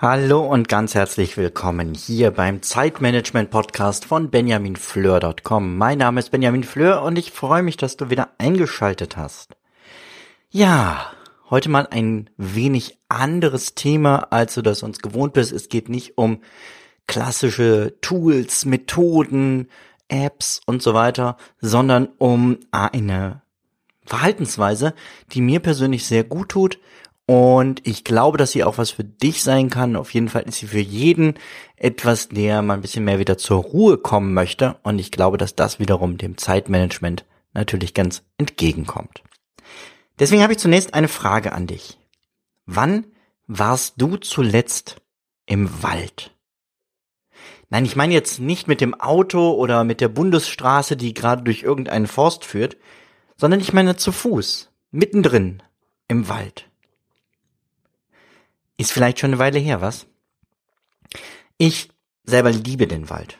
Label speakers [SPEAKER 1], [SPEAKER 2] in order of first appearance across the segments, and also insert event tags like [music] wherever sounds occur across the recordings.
[SPEAKER 1] Hallo und ganz herzlich willkommen hier beim Zeitmanagement Podcast von benjaminfleur.com. Mein Name ist Benjamin Fleur und ich freue mich, dass du wieder eingeschaltet hast. Ja, heute mal ein wenig anderes Thema, als du das uns gewohnt bist. Es geht nicht um klassische Tools, Methoden, Apps und so weiter, sondern um eine Verhaltensweise, die mir persönlich sehr gut tut und ich glaube, dass sie auch was für dich sein kann. Auf jeden Fall ist sie für jeden etwas, der mal ein bisschen mehr wieder zur Ruhe kommen möchte. Und ich glaube, dass das wiederum dem Zeitmanagement natürlich ganz entgegenkommt. Deswegen habe ich zunächst eine Frage an dich. Wann warst du zuletzt im Wald? Nein, ich meine jetzt nicht mit dem Auto oder mit der Bundesstraße, die gerade durch irgendeinen Forst führt, sondern ich meine zu Fuß, mittendrin im Wald. Ist vielleicht schon eine Weile her, was? Ich selber liebe den Wald.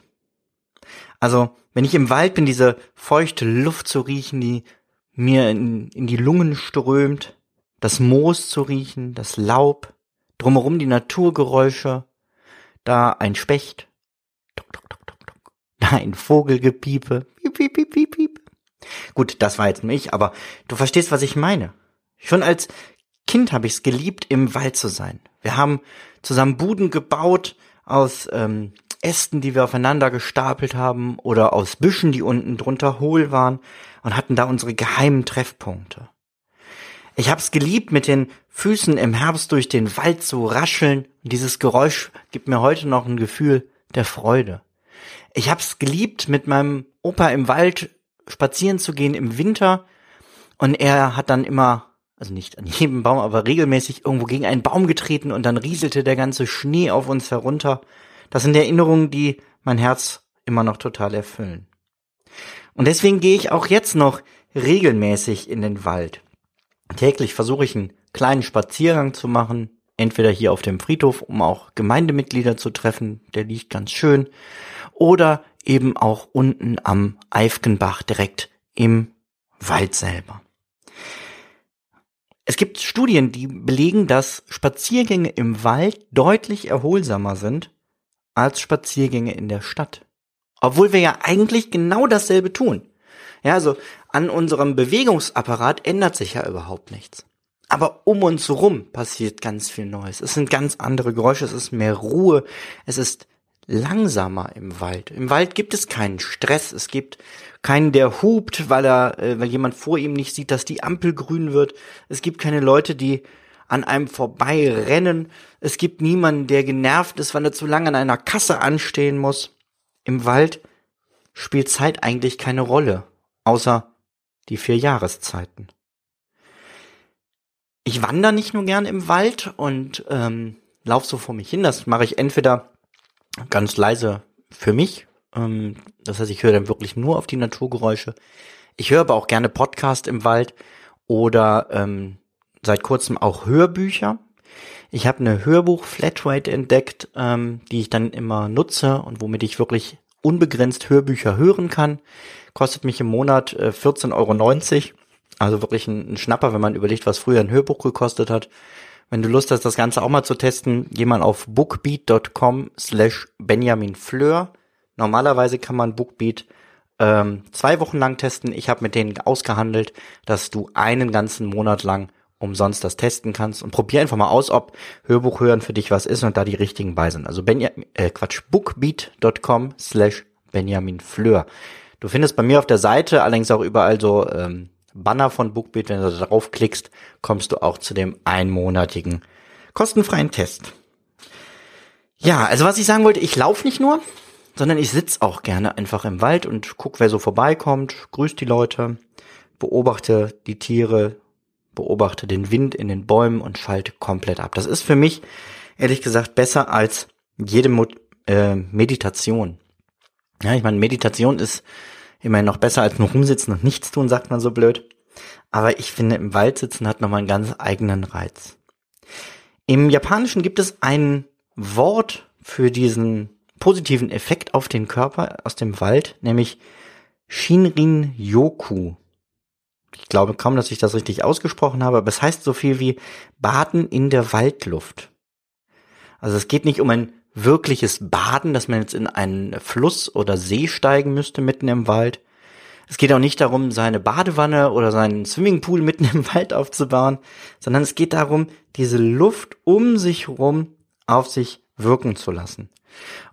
[SPEAKER 1] Also, wenn ich im Wald bin, diese feuchte Luft zu riechen, die mir in, in die Lungen strömt, das Moos zu riechen, das Laub, drumherum die Naturgeräusche, da ein Specht, da ein Vogelgepiepe, piep, piep, piep, piep, piep. Gut, das war jetzt mich, aber du verstehst, was ich meine. Schon als Kind habe ich es geliebt, im Wald zu sein. Wir haben zusammen Buden gebaut aus ähm, Ästen, die wir aufeinander gestapelt haben, oder aus Büschen, die unten drunter hohl waren und hatten da unsere geheimen Treffpunkte. Ich hab's geliebt, mit den Füßen im Herbst durch den Wald zu rascheln. Und dieses Geräusch gibt mir heute noch ein Gefühl der Freude. Ich hab's geliebt, mit meinem Opa im Wald spazieren zu gehen im Winter. Und er hat dann immer, also nicht an jedem Baum, aber regelmäßig irgendwo gegen einen Baum getreten und dann rieselte der ganze Schnee auf uns herunter. Das sind Erinnerungen, die mein Herz immer noch total erfüllen. Und deswegen gehe ich auch jetzt noch regelmäßig in den Wald. Täglich versuche ich einen kleinen Spaziergang zu machen, entweder hier auf dem Friedhof, um auch Gemeindemitglieder zu treffen, der liegt ganz schön, oder eben auch unten am Eifgenbach direkt im Wald selber. Es gibt Studien, die belegen, dass Spaziergänge im Wald deutlich erholsamer sind als Spaziergänge in der Stadt. Obwohl wir ja eigentlich genau dasselbe tun. Ja, also an unserem Bewegungsapparat ändert sich ja überhaupt nichts. Aber um uns rum passiert ganz viel Neues. Es sind ganz andere Geräusche, es ist mehr Ruhe, es ist langsamer im Wald. Im Wald gibt es keinen Stress, es gibt keinen, der hupt, weil er, äh, weil jemand vor ihm nicht sieht, dass die Ampel grün wird. Es gibt keine Leute, die an einem vorbei rennen. Es gibt niemanden, der genervt ist, weil er zu lange an einer Kasse anstehen muss im Wald spielt Zeit eigentlich keine Rolle, außer die vier Jahreszeiten. Ich wandere nicht nur gern im Wald und ähm, lauf so vor mich hin. Das mache ich entweder ganz leise für mich. Ähm, das heißt, ich höre dann wirklich nur auf die Naturgeräusche. Ich höre aber auch gerne Podcast im Wald oder ähm, seit kurzem auch Hörbücher. Ich habe eine Hörbuch-Flatrate entdeckt, ähm, die ich dann immer nutze und womit ich wirklich unbegrenzt Hörbücher hören kann. Kostet mich im Monat äh, 14,90 Euro. Also wirklich ein, ein Schnapper, wenn man überlegt, was früher ein Hörbuch gekostet hat. Wenn du Lust hast, das Ganze auch mal zu testen, geh mal auf bookbeat.com slash Benjamin Fleur. Normalerweise kann man Bookbeat ähm, zwei Wochen lang testen. Ich habe mit denen ausgehandelt, dass du einen ganzen Monat lang umsonst das testen kannst und probier einfach mal aus, ob Hörbuch hören für dich was ist und da die richtigen bei sind. Also Benja äh, Quatsch, bookbeat.com slash Benjamin Fleur. Du findest bei mir auf der Seite allerdings auch überall so ähm, Banner von Bookbeat. Wenn du da drauf klickst, kommst du auch zu dem einmonatigen kostenfreien Test. Ja, also was ich sagen wollte, ich laufe nicht nur, sondern ich sitz auch gerne einfach im Wald und guck, wer so vorbeikommt, grüß die Leute, beobachte die Tiere, beobachte den Wind in den Bäumen und schalte komplett ab. Das ist für mich, ehrlich gesagt, besser als jede Mo äh, Meditation. Ja, ich meine, Meditation ist immerhin noch besser als nur rumsitzen und nichts tun, sagt man so blöd. Aber ich finde, im Wald sitzen hat nochmal einen ganz eigenen Reiz. Im Japanischen gibt es ein Wort für diesen positiven Effekt auf den Körper aus dem Wald, nämlich Shinrin Yoku. Ich glaube kaum, dass ich das richtig ausgesprochen habe, aber es heißt so viel wie Baden in der Waldluft. Also es geht nicht um ein wirkliches Baden, dass man jetzt in einen Fluss oder See steigen müsste mitten im Wald. Es geht auch nicht darum, seine Badewanne oder seinen Swimmingpool mitten im Wald aufzubauen, sondern es geht darum, diese Luft um sich herum auf sich wirken zu lassen.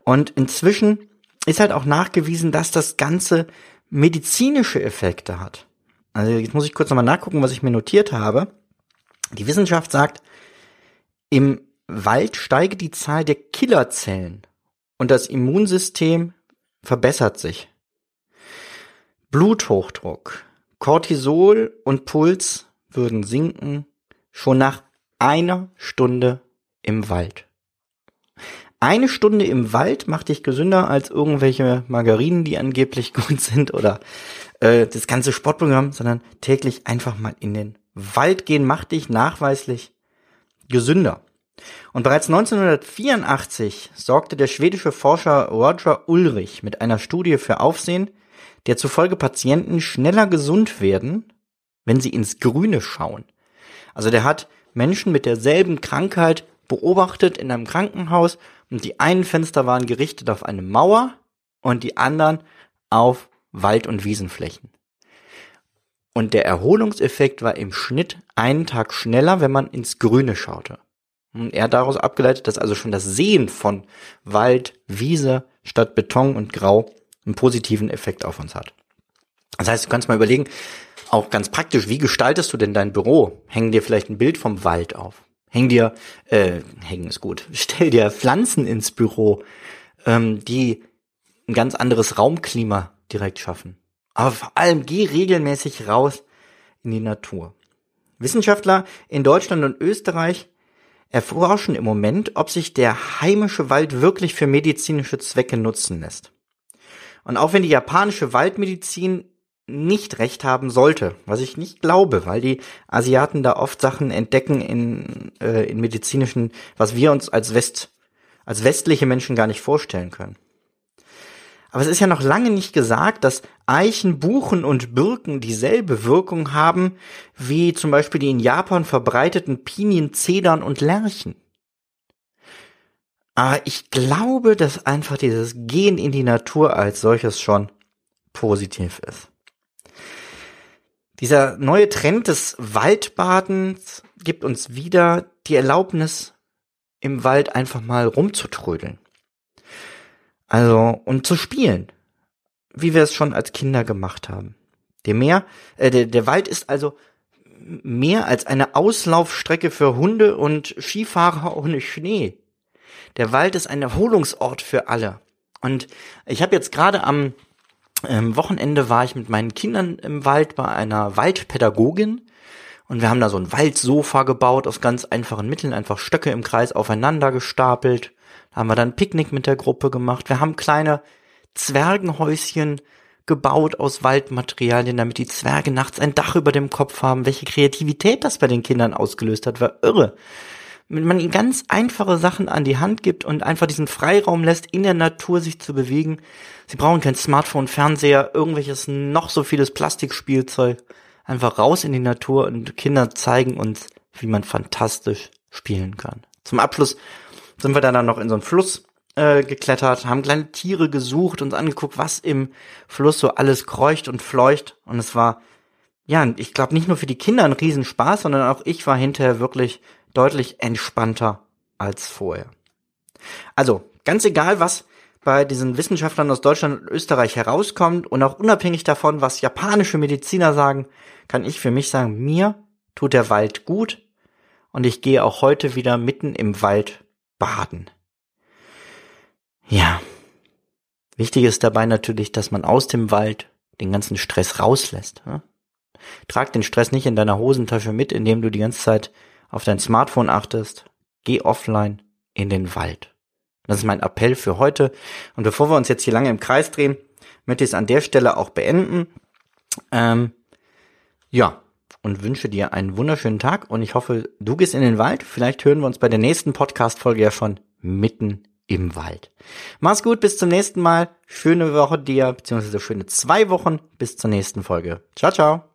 [SPEAKER 1] Und inzwischen ist halt auch nachgewiesen, dass das Ganze medizinische Effekte hat. Also jetzt muss ich kurz nochmal nachgucken, was ich mir notiert habe. Die Wissenschaft sagt, im Wald steige die Zahl der Killerzellen und das Immunsystem verbessert sich. Bluthochdruck, Cortisol und Puls würden sinken schon nach einer Stunde im Wald. Eine Stunde im Wald macht dich gesünder als irgendwelche Margarinen, die angeblich [laughs] gut sind oder äh, das ganze Sportprogramm, sondern täglich einfach mal in den Wald gehen macht dich nachweislich gesünder. Und bereits 1984 sorgte der schwedische Forscher Roger Ulrich mit einer Studie für Aufsehen, der zufolge Patienten schneller gesund werden, wenn sie ins Grüne schauen. Also der hat Menschen mit derselben Krankheit beobachtet in einem Krankenhaus und die einen Fenster waren gerichtet auf eine Mauer und die anderen auf Wald- und Wiesenflächen. Und der Erholungseffekt war im Schnitt einen Tag schneller, wenn man ins Grüne schaute. Und er hat daraus abgeleitet, dass also schon das Sehen von Wald, Wiese statt Beton und Grau einen positiven Effekt auf uns hat. Das heißt, du kannst mal überlegen, auch ganz praktisch, wie gestaltest du denn dein Büro? Hängen dir vielleicht ein Bild vom Wald auf? Häng dir, äh, hängen ist gut, [laughs] stell dir Pflanzen ins Büro, ähm, die ein ganz anderes Raumklima direkt schaffen. Aber vor allem geh regelmäßig raus in die Natur. Wissenschaftler in Deutschland und Österreich erforschen im Moment, ob sich der heimische Wald wirklich für medizinische Zwecke nutzen lässt. Und auch wenn die japanische Waldmedizin nicht recht haben sollte, was ich nicht glaube, weil die Asiaten da oft Sachen entdecken in, äh, in medizinischen, was wir uns als West, als westliche Menschen gar nicht vorstellen können. Aber es ist ja noch lange nicht gesagt, dass Eichen, Buchen und Birken dieselbe Wirkung haben wie zum Beispiel die in Japan verbreiteten Pinien, Zedern und Lärchen. Aber ich glaube, dass einfach dieses Gehen in die Natur als solches schon positiv ist. Dieser neue Trend des Waldbadens gibt uns wieder die Erlaubnis, im Wald einfach mal rumzutrödeln. Also, und zu spielen. Wie wir es schon als Kinder gemacht haben. Der Meer, äh, der, der Wald ist also mehr als eine Auslaufstrecke für Hunde und Skifahrer [laughs] ohne Schnee. Der Wald ist ein Erholungsort für alle. Und ich habe jetzt gerade am ähm, Wochenende war ich mit meinen Kindern im Wald bei einer Waldpädagogin und wir haben da so ein Waldsofa gebaut aus ganz einfachen Mitteln, einfach Stöcke im Kreis aufeinander gestapelt. Haben wir dann Picknick mit der Gruppe gemacht. Wir haben kleine Zwergenhäuschen gebaut aus Waldmaterialien, damit die Zwerge nachts ein Dach über dem Kopf haben. Welche Kreativität das bei den Kindern ausgelöst hat, war irre wenn man ihnen ganz einfache Sachen an die Hand gibt und einfach diesen Freiraum lässt, in der Natur sich zu bewegen. Sie brauchen kein Smartphone, Fernseher, irgendwelches noch so vieles Plastikspielzeug. Einfach raus in die Natur und Kinder zeigen uns, wie man fantastisch spielen kann. Zum Abschluss sind wir dann noch in so einen Fluss äh, geklettert, haben kleine Tiere gesucht, uns angeguckt, was im Fluss so alles kreucht und fleucht. Und es war, ja, ich glaube nicht nur für die Kinder ein Riesenspaß, sondern auch ich war hinterher wirklich deutlich entspannter als vorher. Also, ganz egal, was bei diesen Wissenschaftlern aus Deutschland und Österreich herauskommt und auch unabhängig davon, was japanische Mediziner sagen, kann ich für mich sagen, mir tut der Wald gut und ich gehe auch heute wieder mitten im Wald baden. Ja. Wichtig ist dabei natürlich, dass man aus dem Wald den ganzen Stress rauslässt. Trag den Stress nicht in deiner Hosentasche mit, indem du die ganze Zeit auf dein Smartphone achtest. Geh offline in den Wald. Das ist mein Appell für heute. Und bevor wir uns jetzt hier lange im Kreis drehen, möchte ich es an der Stelle auch beenden. Ähm, ja, und wünsche dir einen wunderschönen Tag und ich hoffe, du gehst in den Wald. Vielleicht hören wir uns bei der nächsten Podcast-Folge ja schon mitten im Wald. Mach's gut, bis zum nächsten Mal. Schöne Woche dir, beziehungsweise schöne zwei Wochen. Bis zur nächsten Folge. Ciao, ciao.